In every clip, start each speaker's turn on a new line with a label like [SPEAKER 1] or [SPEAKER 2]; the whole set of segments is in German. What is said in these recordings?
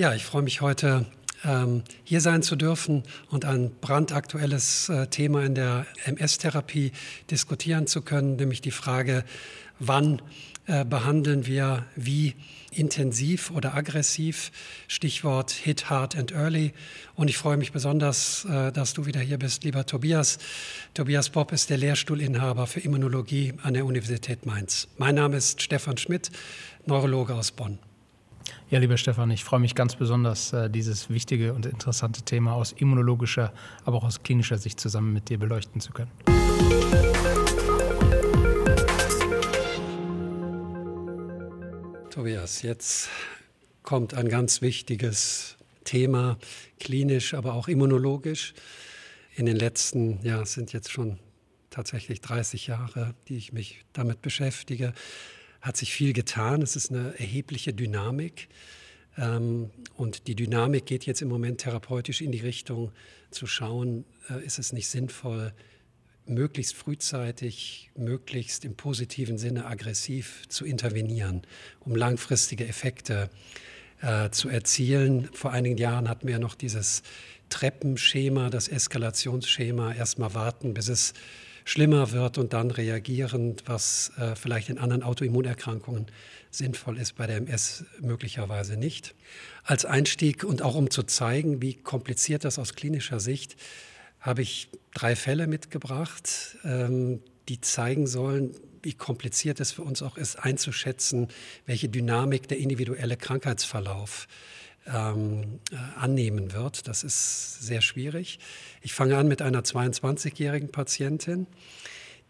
[SPEAKER 1] Ja, ich freue mich heute ähm, hier sein zu dürfen und ein brandaktuelles äh, Thema in der MS-Therapie diskutieren zu können, nämlich die Frage, wann äh, behandeln wir wie intensiv oder aggressiv. Stichwort Hit Hard and Early. Und ich freue mich besonders, äh, dass du wieder hier bist, lieber Tobias. Tobias Bob ist der Lehrstuhlinhaber für Immunologie an der Universität Mainz. Mein Name ist Stefan Schmidt, Neurologe aus Bonn.
[SPEAKER 2] Ja, lieber Stefan, ich freue mich ganz besonders, äh, dieses wichtige und interessante Thema aus immunologischer, aber auch aus klinischer Sicht zusammen mit dir beleuchten zu können.
[SPEAKER 1] Tobias, jetzt kommt ein ganz wichtiges Thema, klinisch, aber auch immunologisch. In den letzten, ja, es sind jetzt schon tatsächlich 30 Jahre, die ich mich damit beschäftige, hat sich viel getan. Es ist eine erhebliche Dynamik. Ähm, und die Dynamik geht jetzt im Moment therapeutisch in die Richtung zu schauen, äh, ist es nicht sinnvoll, möglichst frühzeitig, möglichst im positiven Sinne aggressiv zu intervenieren, um langfristige Effekte äh, zu erzielen. Vor einigen Jahren hatten wir noch dieses Treppenschema, das Eskalationsschema, erstmal warten, bis es schlimmer wird und dann reagieren, was äh, vielleicht in anderen Autoimmunerkrankungen sinnvoll ist, bei der MS möglicherweise nicht. Als Einstieg und auch um zu zeigen, wie kompliziert das aus klinischer Sicht, habe ich drei Fälle mitgebracht, ähm, die zeigen sollen, wie kompliziert es für uns auch ist, einzuschätzen, welche Dynamik der individuelle Krankheitsverlauf ähm, äh, annehmen wird. Das ist sehr schwierig. Ich fange an mit einer 22-jährigen Patientin,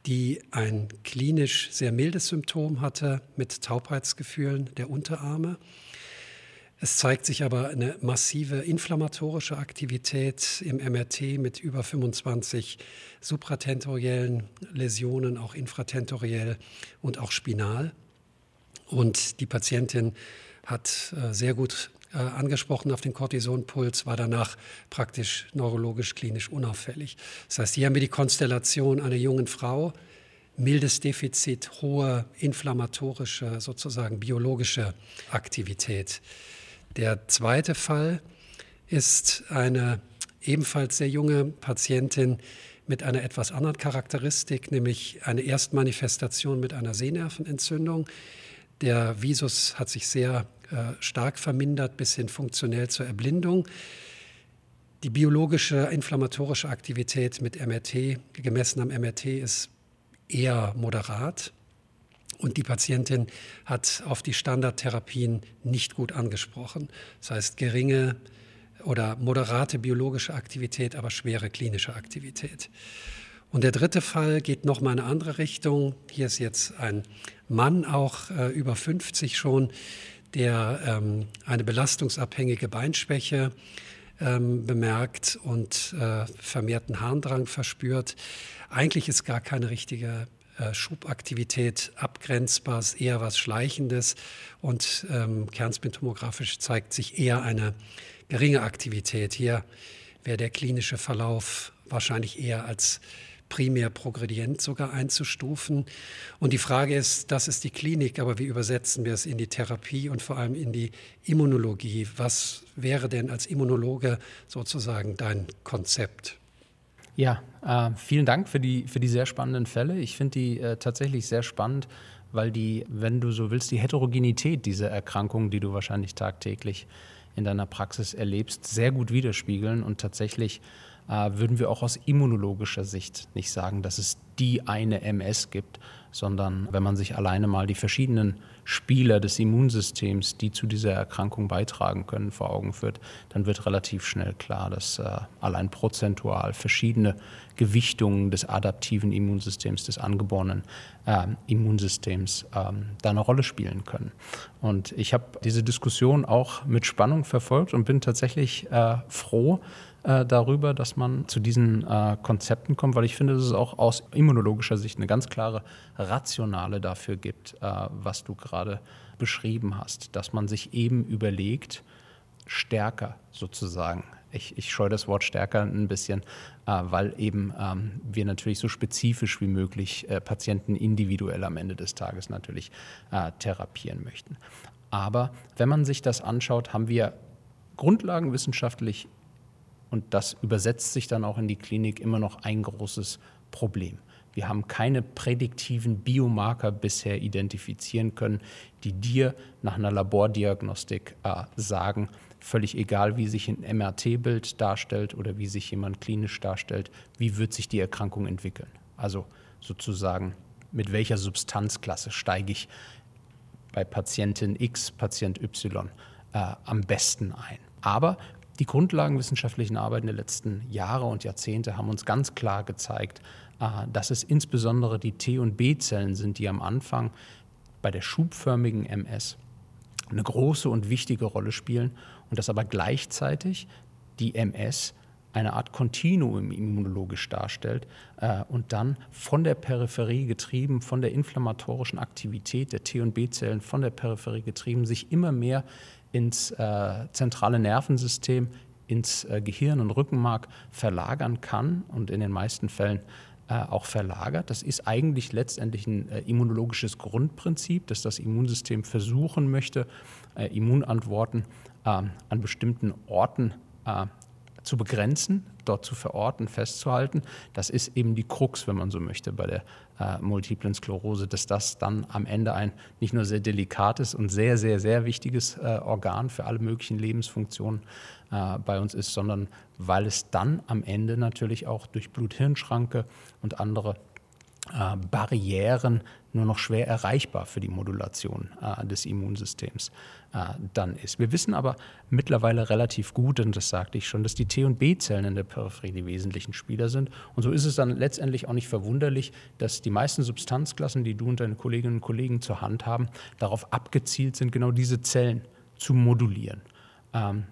[SPEAKER 1] die ein klinisch sehr mildes Symptom hatte mit Taubheitsgefühlen der Unterarme. Es zeigt sich aber eine massive inflammatorische Aktivität im MRT mit über 25 supratentoriellen Läsionen, auch infratentoriell und auch spinal. Und die Patientin hat äh, sehr gut äh, angesprochen auf den Cortisonpuls, war danach praktisch neurologisch klinisch unauffällig. Das heißt, hier haben wir die Konstellation einer jungen Frau, mildes Defizit, hohe inflammatorische, sozusagen biologische Aktivität. Der zweite Fall ist eine ebenfalls sehr junge Patientin mit einer etwas anderen Charakteristik, nämlich eine Erstmanifestation mit einer Sehnervenentzündung. Der Visus hat sich sehr stark vermindert bis hin funktionell zur Erblindung. Die biologische inflammatorische Aktivität mit MRT, gemessen am MRT, ist eher moderat. Und die Patientin hat auf die Standardtherapien nicht gut angesprochen. Das heißt, geringe oder moderate biologische Aktivität, aber schwere klinische Aktivität. Und der dritte Fall geht noch mal in eine andere Richtung. Hier ist jetzt ein Mann, auch äh, über 50 schon, der ähm, eine belastungsabhängige Beinschwäche ähm, bemerkt und äh, vermehrten Harndrang verspürt. Eigentlich ist gar keine richtige äh, Schubaktivität abgrenzbar, ist eher was Schleichendes und ähm, kernspintomografisch zeigt sich eher eine geringe Aktivität. Hier wäre der klinische Verlauf wahrscheinlich eher als primär progredient sogar einzustufen. Und die Frage ist, das ist die Klinik, aber wie übersetzen wir es in die Therapie und vor allem in die Immunologie? Was wäre denn als Immunologe sozusagen dein Konzept?
[SPEAKER 2] Ja, äh, vielen Dank für die, für die sehr spannenden Fälle. Ich finde die äh, tatsächlich sehr spannend, weil die, wenn du so willst, die Heterogenität dieser Erkrankungen, die du wahrscheinlich tagtäglich in deiner Praxis erlebst, sehr gut widerspiegeln und tatsächlich äh, würden wir auch aus immunologischer Sicht nicht sagen, dass es die eine MS gibt, sondern wenn man sich alleine mal die verschiedenen Spieler des Immunsystems, die zu dieser Erkrankung beitragen können, vor Augen führt, dann wird relativ schnell klar, dass äh, allein prozentual verschiedene Gewichtungen des adaptiven Immunsystems, des angeborenen äh, Immunsystems ähm, da eine Rolle spielen können. Und ich habe diese Diskussion auch mit Spannung verfolgt und bin tatsächlich äh, froh, äh, darüber, dass man zu diesen äh, Konzepten kommt, weil ich finde, dass es auch aus immunologischer Sicht eine ganz klare Rationale dafür gibt, äh, was du gerade beschrieben hast, dass man sich eben überlegt, stärker sozusagen. Ich, ich scheue das Wort stärker ein bisschen, äh, weil eben ähm, wir natürlich so spezifisch wie möglich äh, Patienten individuell am Ende des Tages natürlich äh, therapieren möchten. Aber wenn man sich das anschaut, haben wir grundlagenwissenschaftlich, und das übersetzt sich dann auch in die Klinik, immer noch ein großes Problem. Wir haben keine prädiktiven Biomarker bisher identifizieren können, die dir nach einer Labordiagnostik äh, sagen, völlig egal, wie sich ein MRT-Bild darstellt oder wie sich jemand klinisch darstellt, wie wird sich die Erkrankung entwickeln. Also sozusagen, mit welcher Substanzklasse steige ich bei Patientin X, Patient Y äh, am besten ein. Aber die grundlagenwissenschaftlichen Arbeiten der letzten Jahre und Jahrzehnte haben uns ganz klar gezeigt, äh, dass es insbesondere die T- und B-Zellen sind, die am Anfang bei der schubförmigen MS eine große und wichtige Rolle spielen und dass aber gleichzeitig die MS eine Art Kontinuum immunologisch darstellt äh, und dann von der Peripherie getrieben, von der inflammatorischen Aktivität der T- und B-Zellen von der Peripherie getrieben, sich immer mehr ins äh, zentrale Nervensystem, ins äh, Gehirn und Rückenmark verlagern kann und in den meisten Fällen äh, auch verlagert. Das ist eigentlich letztendlich ein äh, immunologisches Grundprinzip, dass das Immunsystem versuchen möchte, äh, Immunantworten ähm, an bestimmten Orten zu begrenzen, dort zu verorten, festzuhalten. Das ist eben die Krux, wenn man so möchte, bei der äh, multiplen Sklerose, dass das dann am Ende ein nicht nur sehr delikates und sehr, sehr, sehr wichtiges äh, Organ für alle möglichen Lebensfunktionen äh, bei uns ist, sondern weil es dann am Ende natürlich auch durch Blut-Hirn-Schranke und andere äh, Barrieren nur noch schwer erreichbar für die Modulation äh, des Immunsystems äh, dann ist. Wir wissen aber mittlerweile relativ gut, und das sagte ich schon, dass die T- und B-Zellen in der Peripherie die wesentlichen Spieler sind. Und so ist es dann letztendlich auch nicht verwunderlich, dass die meisten Substanzklassen, die du und deine Kolleginnen und Kollegen zur Hand haben, darauf abgezielt sind, genau diese Zellen zu modulieren. Ähm,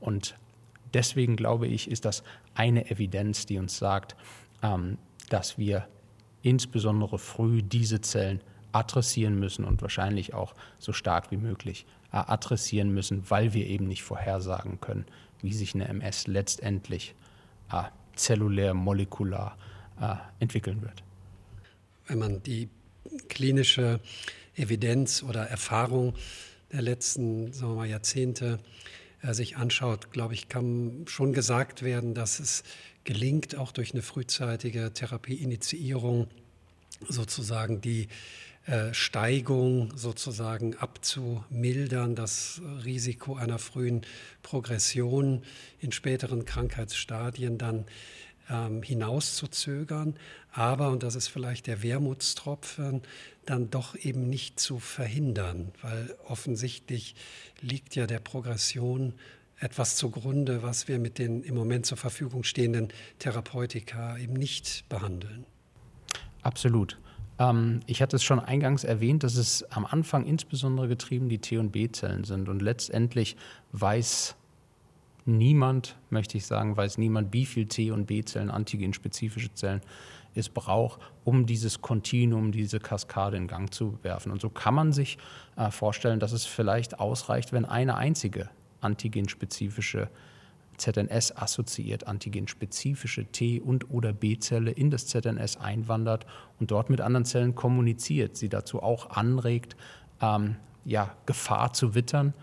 [SPEAKER 2] und deswegen glaube ich, ist das eine Evidenz, die uns sagt, ähm, dass wir insbesondere früh diese Zellen adressieren müssen und wahrscheinlich auch so stark wie möglich äh, adressieren müssen, weil wir eben nicht vorhersagen können, wie sich eine MS letztendlich äh, zellulär, molekular äh, entwickeln wird.
[SPEAKER 1] Wenn man die klinische Evidenz oder Erfahrung der letzten sagen wir mal, Jahrzehnte äh, sich anschaut, glaube ich, kann schon gesagt werden, dass es gelingt, auch durch eine frühzeitige Therapieinitiierung sozusagen die äh, Steigung sozusagen abzumildern, das Risiko einer frühen Progression in späteren Krankheitsstadien dann ähm, hinauszuzögern, aber, und das ist vielleicht der Wermutstropfen, dann doch eben nicht zu verhindern, weil offensichtlich liegt ja der Progression etwas zugrunde, was wir mit den im Moment zur Verfügung stehenden Therapeutika eben nicht behandeln.
[SPEAKER 2] Absolut. Ähm, ich hatte es schon eingangs erwähnt, dass es am Anfang insbesondere getrieben die T- und B-Zellen sind. Und letztendlich weiß niemand, möchte ich sagen, weiß niemand, wie viel T- und B-Zellen, antigenspezifische Zellen es braucht, um dieses Kontinuum, diese Kaskade in Gang zu werfen. Und so kann man sich äh, vorstellen, dass es vielleicht ausreicht, wenn eine einzige antigenspezifische ZNS assoziiert antigenspezifische T- und oder B-Zelle in das ZNS einwandert und dort mit anderen Zellen kommuniziert, sie dazu auch anregt, ähm, ja, Gefahr zu wittern,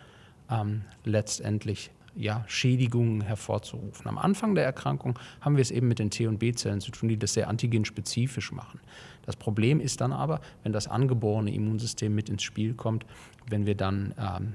[SPEAKER 2] ähm, letztendlich ja, Schädigungen hervorzurufen. Am Anfang der Erkrankung haben wir es eben mit den T- und B-Zellen zu tun, die das sehr antigenspezifisch machen. Das Problem ist dann aber, wenn das angeborene Immunsystem mit ins Spiel kommt, wenn wir dann ähm,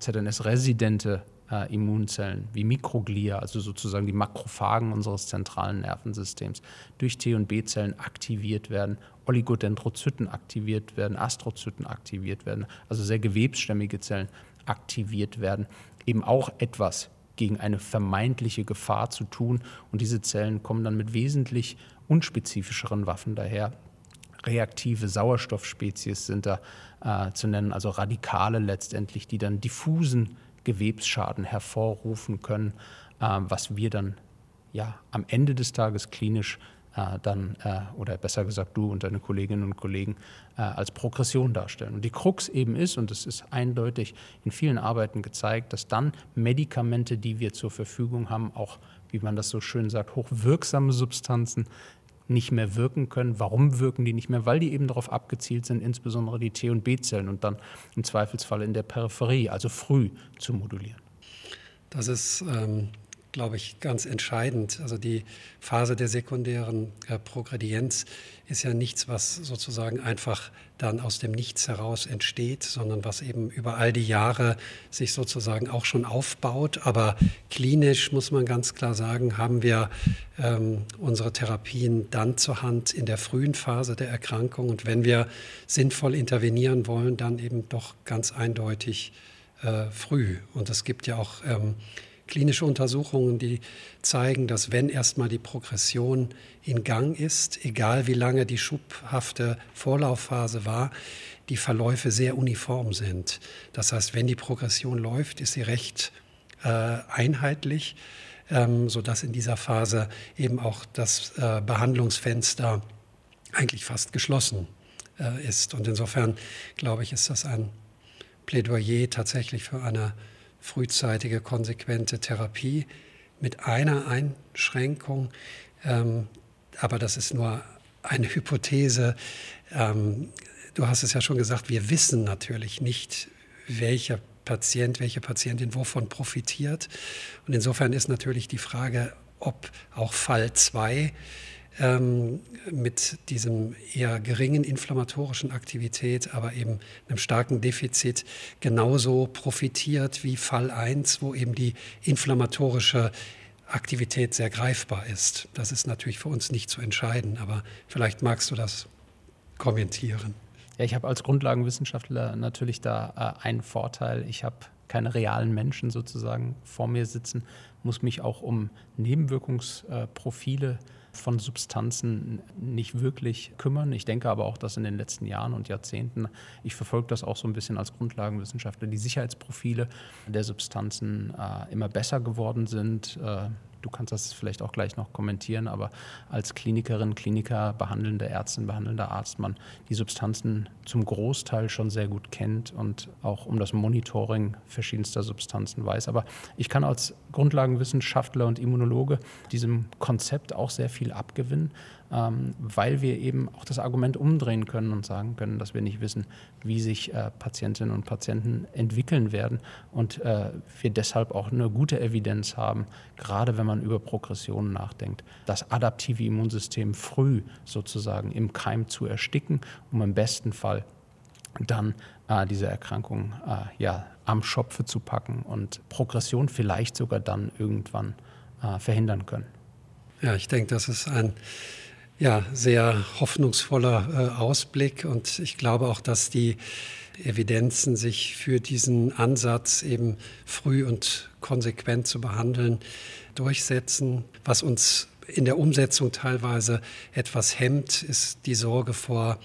[SPEAKER 2] ZNS-residente äh, Immunzellen wie Mikroglia, also sozusagen die Makrophagen unseres zentralen Nervensystems, durch T- und B-Zellen aktiviert werden, Oligodendrozyten aktiviert werden, Astrozyten aktiviert werden, also sehr gewebsstämmige Zellen aktiviert werden, eben auch etwas gegen eine vermeintliche Gefahr zu tun. Und diese Zellen kommen dann mit wesentlich unspezifischeren Waffen daher. Reaktive Sauerstoffspezies sind da äh, zu nennen, also Radikale letztendlich, die dann diffusen Gewebsschaden hervorrufen können, äh, was wir dann ja am Ende des Tages klinisch äh, dann, äh, oder besser gesagt du und deine Kolleginnen und Kollegen, äh, als Progression darstellen. Und die Krux eben ist, und das ist eindeutig in vielen Arbeiten gezeigt, dass dann Medikamente, die wir zur Verfügung haben, auch, wie man das so schön sagt, hochwirksame Substanzen nicht mehr wirken können. Warum wirken die nicht mehr? Weil die eben darauf abgezielt sind, insbesondere die T- und B-Zellen und dann im Zweifelsfall in der Peripherie, also früh zu modulieren.
[SPEAKER 1] Das ist ähm, glaube ich, ganz entscheidend. Also die Phase der sekundären äh, Progredienz ist ja nichts, was sozusagen einfach dann aus dem Nichts heraus entsteht, sondern was eben über all die Jahre sich sozusagen auch schon aufbaut. Aber klinisch muss man ganz klar sagen, haben wir ähm, unsere Therapien dann zur Hand in der frühen Phase der Erkrankung. Und wenn wir sinnvoll intervenieren wollen, dann eben doch ganz eindeutig äh, früh. Und es gibt ja auch ähm, klinische Untersuchungen, die zeigen, dass wenn erstmal die Progression in Gang ist, egal wie lange die schubhafte Vorlaufphase war, die Verläufe sehr uniform sind. Das heißt, wenn die Progression läuft, ist sie recht äh, einheitlich, ähm, sodass in dieser Phase eben auch das äh, Behandlungsfenster eigentlich fast geschlossen äh, ist. Und insofern glaube ich, ist das ein Plädoyer tatsächlich für eine frühzeitige, konsequente Therapie mit einer Einschränkung. Ähm, aber das ist nur eine Hypothese. Ähm, du hast es ja schon gesagt, wir wissen natürlich nicht, welcher Patient, welche Patientin wovon profitiert. Und insofern ist natürlich die Frage, ob auch Fall 2 ähm, mit diesem eher geringen inflammatorischen Aktivität, aber eben einem starken Defizit genauso profitiert wie Fall 1, wo eben die inflammatorische Aktivität sehr greifbar ist. Das ist natürlich für uns nicht zu entscheiden, aber vielleicht magst du das kommentieren.
[SPEAKER 2] Ja, ich habe als Grundlagenwissenschaftler natürlich da äh, einen Vorteil. Ich habe keine realen Menschen sozusagen vor mir sitzen, muss mich auch um Nebenwirkungsprofile äh, von Substanzen nicht wirklich kümmern. Ich denke aber auch, dass in den letzten Jahren und Jahrzehnten, ich verfolge das auch so ein bisschen als Grundlagenwissenschaftler, die Sicherheitsprofile der Substanzen äh, immer besser geworden sind. Äh, du kannst das vielleicht auch gleich noch kommentieren, aber als Klinikerin, Kliniker, behandelnde Ärztin, behandelnder Arzt man die Substanzen zum Großteil schon sehr gut kennt und auch um das Monitoring verschiedenster Substanzen weiß. Aber ich kann als Grundlagenwissenschaftler und Immunologe diesem Konzept auch sehr viel abgewinnen, ähm, weil wir eben auch das Argument umdrehen können und sagen können, dass wir nicht wissen, wie sich äh, Patientinnen und Patienten entwickeln werden und äh, wir deshalb auch eine gute Evidenz haben, gerade wenn man über Progressionen nachdenkt, das adaptive Immunsystem früh sozusagen im Keim zu ersticken, um im besten Fall dann äh, diese Erkrankung äh, ja, am Schopfe zu packen und Progression vielleicht sogar dann irgendwann äh, verhindern können.
[SPEAKER 1] Ja, ich denke, das ist ein ja, sehr hoffnungsvoller äh, Ausblick und ich glaube auch, dass die Evidenzen sich für diesen Ansatz eben früh und konsequent zu behandeln durchsetzen. Was uns in der Umsetzung teilweise etwas hemmt, ist die Sorge vor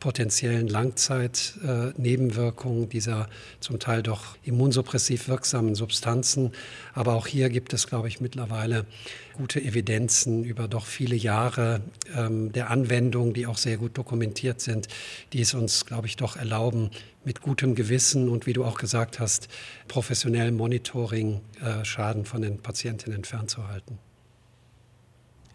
[SPEAKER 1] potenziellen Langzeitnebenwirkungen dieser zum Teil doch immunsuppressiv wirksamen Substanzen. Aber auch hier gibt es, glaube ich, mittlerweile gute Evidenzen über doch viele Jahre ähm, der Anwendung, die auch sehr gut dokumentiert sind, die es uns, glaube ich, doch erlauben, mit gutem Gewissen und wie du auch gesagt hast, professionellem Monitoring äh, Schaden von den Patientinnen fernzuhalten.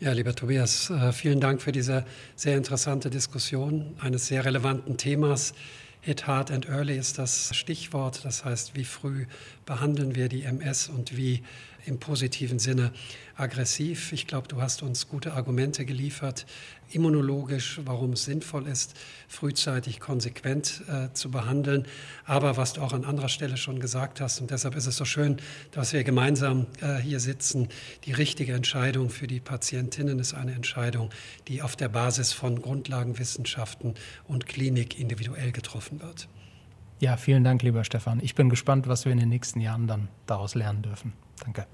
[SPEAKER 1] Ja, lieber Tobias, äh, vielen Dank für diese sehr interessante Diskussion eines sehr relevanten Themas. Hit Hard and Early ist das Stichwort. Das heißt, wie früh behandeln wir die MS und wie im positiven Sinne aggressiv. Ich glaube, du hast uns gute Argumente geliefert, immunologisch, warum es sinnvoll ist, frühzeitig konsequent äh, zu behandeln. Aber was du auch an anderer Stelle schon gesagt hast, und deshalb ist es so schön, dass wir gemeinsam äh, hier sitzen, die richtige Entscheidung für die Patientinnen ist eine Entscheidung, die auf der Basis von Grundlagenwissenschaften und Klinik individuell getroffen wird.
[SPEAKER 2] Ja, vielen Dank, lieber Stefan. Ich bin gespannt, was wir in den nächsten Jahren dann daraus lernen dürfen. Danke.